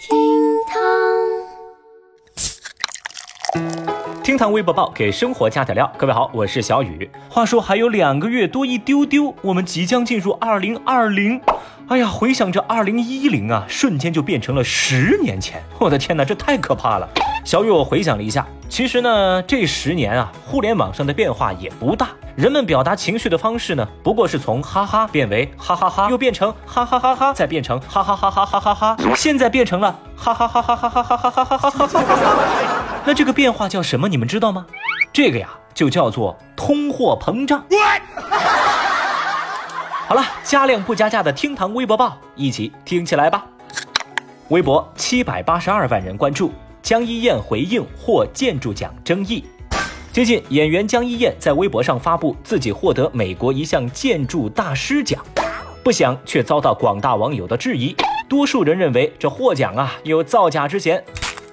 厅厅堂微博报给生活加点料。各位好，我是小雨。话说还有两个月多一丢丢，我们即将进入二零二零。哎呀，回想这二零一零啊，瞬间就变成了十年前。我的天哪，这太可怕了！小雨，我回想了一下，其实呢，这十年啊，互联网上的变化也不大。人们表达情绪的方式呢，不过是从哈哈变为哈哈哈，又变成哈哈哈哈，再变成哈哈哈哈哈哈哈，现在变成了哈哈哈哈哈哈哈哈哈哈哈哈哈。那这个变化叫什么？你们知道吗？这个呀，就叫做通货膨胀。好了，加量不加价的厅堂微博报，一起听起来吧。微博七百八十二万人关注，江一燕回应获建筑奖争议。最近，演员江一燕在微博上发布自己获得美国一项建筑大师奖，不想却遭到广大网友的质疑。多数人认为这获奖啊有造假之嫌。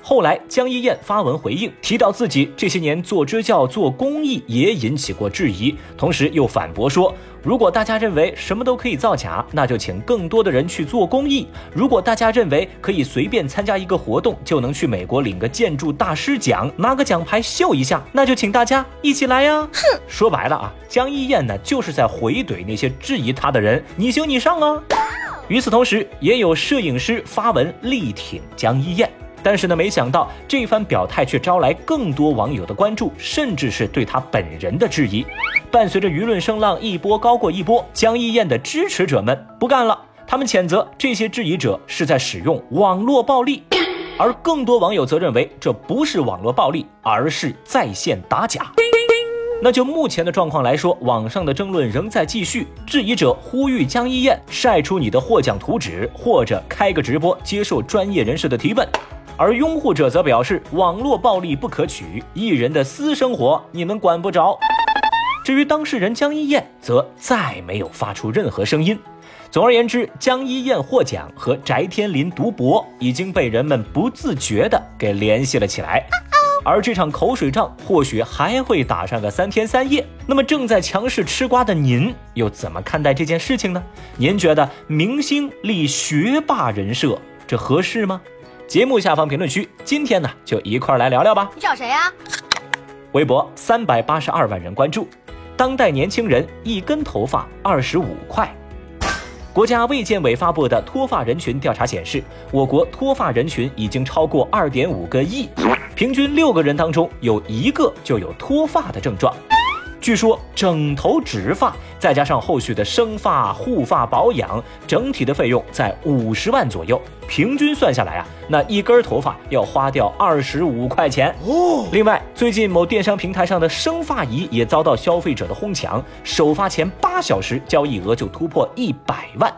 后来，江一燕发文回应，提到自己这些年做支教、做公益也引起过质疑，同时又反驳说，如果大家认为什么都可以造假，那就请更多的人去做公益；如果大家认为可以随便参加一个活动就能去美国领个建筑大师奖，拿个奖牌秀一下，那就请大家一起来呀！哼，说白了啊，江一燕呢就是在回怼那些质疑她的人，你行你上啊！与此同时，也有摄影师发文力挺江一燕。但是呢，没想到这番表态却招来更多网友的关注，甚至是对他本人的质疑。伴随着舆论声浪一波高过一波，江一燕的支持者们不干了，他们谴责这些质疑者是在使用网络暴力，而更多网友则认为这不是网络暴力，而是在线打假。那就目前的状况来说，网上的争论仍在继续，质疑者呼吁江一燕晒出你的获奖图纸，或者开个直播接受专业人士的提问。而拥护者则表示，网络暴力不可取，艺人的私生活你们管不着。至于当事人江一燕，则再没有发出任何声音。总而言之，江一燕获奖和翟天临读博已经被人们不自觉地给联系了起来。而这场口水仗或许还会打上个三天三夜。那么，正在强势吃瓜的您又怎么看待这件事情呢？您觉得明星立学霸人设，这合适吗？节目下方评论区，今天呢就一块来聊聊吧。你找谁呀？微博三百八十二万人关注，当代年轻人一根头发二十五块。国家卫健委发布的脱发人群调查显示，我国脱发人群已经超过二点五个亿，平均六个人当中有一个就有脱发的症状。据说整头植发，再加上后续的生发、护发、保养，整体的费用在五十万左右。平均算下来啊，那一根头发要花掉二十五块钱哦。另外，最近某电商平台上的生发仪也遭到消费者的哄抢，首发前八小时交易额就突破一百万。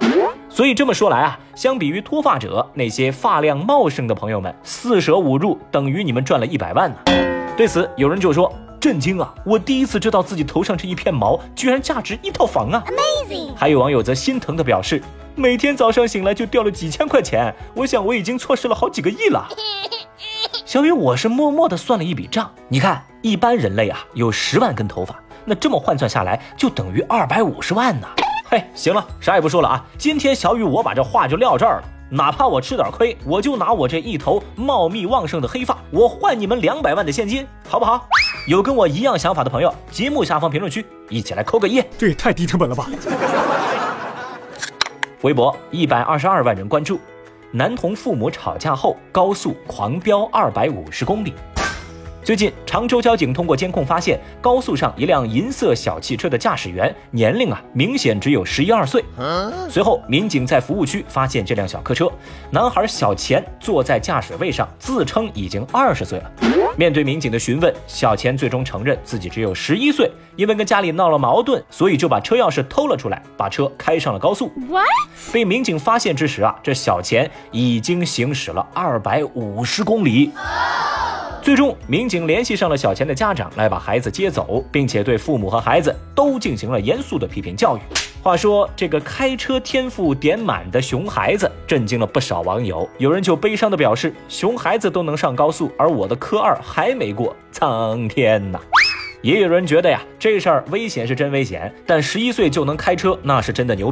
所以这么说来啊，相比于脱发者，那些发量茂盛的朋友们，四舍五入等于你们赚了一百万呢。对此，有人就说。震惊啊！我第一次知道自己头上这一片毛居然价值一套房啊！Amazing！还有网友则心疼的表示，每天早上醒来就掉了几千块钱，我想我已经错失了好几个亿了。小雨，我是默默的算了一笔账，你看，一般人类啊有十万根头发，那这么换算下来就等于二百五十万呢。嘿，行了，啥也不说了啊，今天小雨我把这话就撂这儿了。哪怕我吃点亏，我就拿我这一头茂密旺盛的黑发，我换你们两百万的现金，好不好？有跟我一样想法的朋友，节目下方评论区一起来扣个一，这也太低成本了吧！微博一百二十二万人关注，男童父母吵架后高速狂飙二百五十公里。最近，常州交警通过监控发现，高速上一辆银色小汽车的驾驶员年龄啊，明显只有十一二岁。随后，民警在服务区发现这辆小客车，男孩小钱坐在驾驶位上，自称已经二十岁了。面对民警的询问，小钱最终承认自己只有十一岁，因为跟家里闹了矛盾，所以就把车钥匙偷了出来，把车开上了高速。被民警发现之时啊，这小钱已经行驶了二百五十公里。最终，民警联系上了小钱的家长，来把孩子接走，并且对父母和孩子都进行了严肃的批评教育。话说，这个开车天赋点满的熊孩子震惊了不少网友，有人就悲伤的表示：“熊孩子都能上高速，而我的科二还没过，苍天呐！”也有人觉得呀，这事儿危险是真危险，但十一岁就能开车，那是真的牛。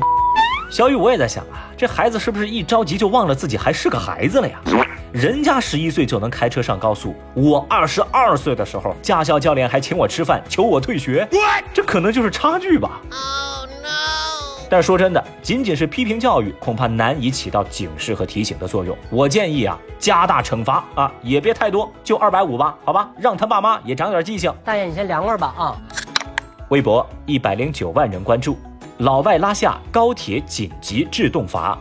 小雨，我也在想啊，这孩子是不是一着急就忘了自己还是个孩子了呀？人家十一岁就能开车上高速，我二十二岁的时候，驾校教练还请我吃饭，求我退学，这可能就是差距吧。但说真的，仅仅是批评教育，恐怕难以起到警示和提醒的作用。我建议啊，加大惩罚啊，也别太多，就二百五吧，好吧，让他爸妈也长点记性。大爷，你先凉快吧啊。微博一百零九万人关注，老外拉下高铁紧急制动阀。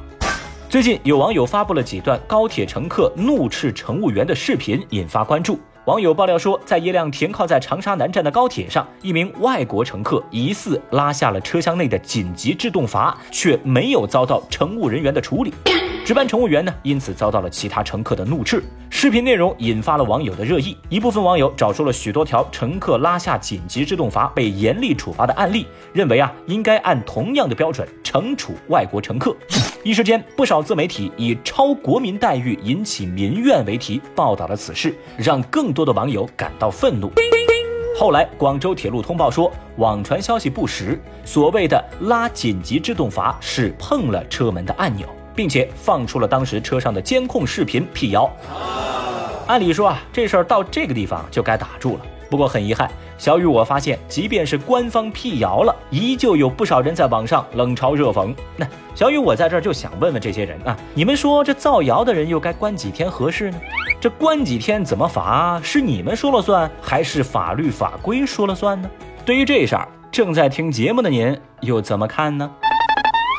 最近有网友发布了几段高铁乘客怒斥乘务员的视频，引发关注。网友爆料说，在一辆停靠在长沙南站的高铁上，一名外国乘客疑似拉下了车厢内的紧急制动阀，却没有遭到乘务人员的处理。值班乘务员呢，因此遭到了其他乘客的怒斥。视频内容引发了网友的热议，一部分网友找出了许多条乘客拉下紧急制动阀被严厉处罚的案例，认为啊，应该按同样的标准惩处外国乘客。一时间，不少自媒体以“超国民待遇引起民怨”为题报道了此事，让更多的网友感到愤怒。后来，广州铁路通报说，网传消息不实，所谓的拉紧急制动阀是碰了车门的按钮。并且放出了当时车上的监控视频辟谣。按理说啊，这事儿到这个地方就该打住了。不过很遗憾，小雨我发现，即便是官方辟谣了，依旧有不少人在网上冷嘲热讽。那小雨我在这儿就想问问这些人啊，你们说这造谣的人又该关几天合适呢？这关几天怎么罚？是你们说了算，还是法律法规说了算呢？对于这事儿，正在听节目的您又怎么看呢？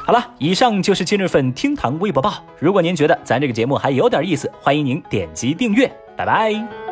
好了，以上就是今日份厅堂微博报。如果您觉得咱这个节目还有点意思，欢迎您点击订阅。拜拜。